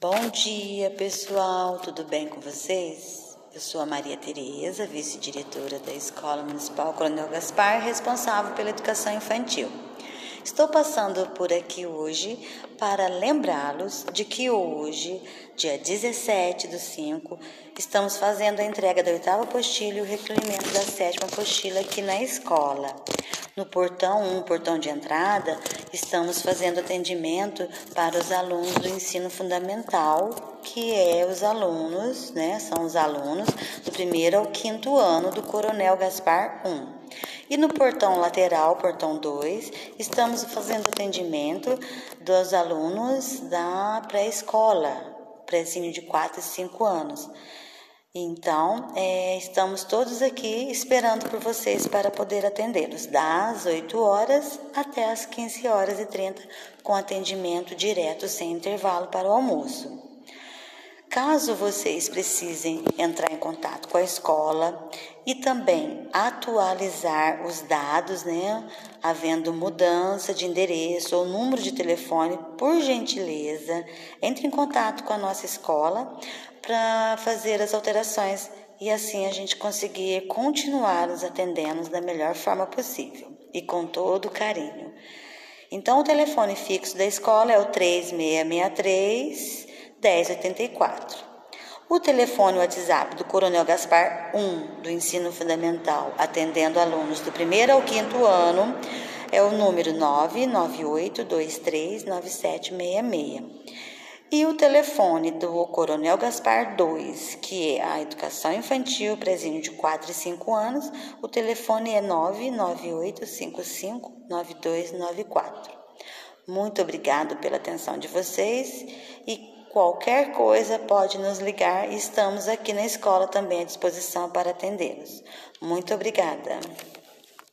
Bom dia, pessoal. Tudo bem com vocês? Eu sou a Maria Tereza, vice-diretora da Escola Municipal Coronel Gaspar, responsável pela educação infantil. Estou passando por aqui hoje para lembrá-los de que hoje, dia 17 do 5, estamos fazendo a entrega da oitava apostila e o recolhimento da sétima apostila aqui na escola. No portão 1, um, portão de entrada, estamos fazendo atendimento para os alunos do ensino fundamental, que é os alunos, né? São os alunos do primeiro ao quinto ano do Coronel Gaspar 1. E no portão lateral, portão 2, estamos fazendo atendimento dos alunos da pré-escola, pré-ensino de 4 e 5 anos. Então, é, estamos todos aqui esperando por vocês para poder atendê-los, das 8 horas até as 15 horas e 30, com atendimento direto sem intervalo para o almoço. Caso vocês precisem entrar em contato com a escola e também atualizar os dados, né, havendo mudança de endereço ou número de telefone, por gentileza, entre em contato com a nossa escola para fazer as alterações e assim a gente conseguir continuar os atendendo da melhor forma possível e com todo carinho. Então, o telefone fixo da escola é o 3663 1084. O telefone WhatsApp do Coronel Gaspar 1 do Ensino Fundamental, atendendo alunos do primeiro ao quinto ano, é o número 998239766. E o telefone do Coronel Gaspar 2, que é a educação infantil, presinho de 4 e 5 anos, o telefone é 998559294. Muito obrigado pela atenção de vocês e qualquer coisa pode nos ligar e estamos aqui na escola também à disposição para atendê-los. Muito obrigada.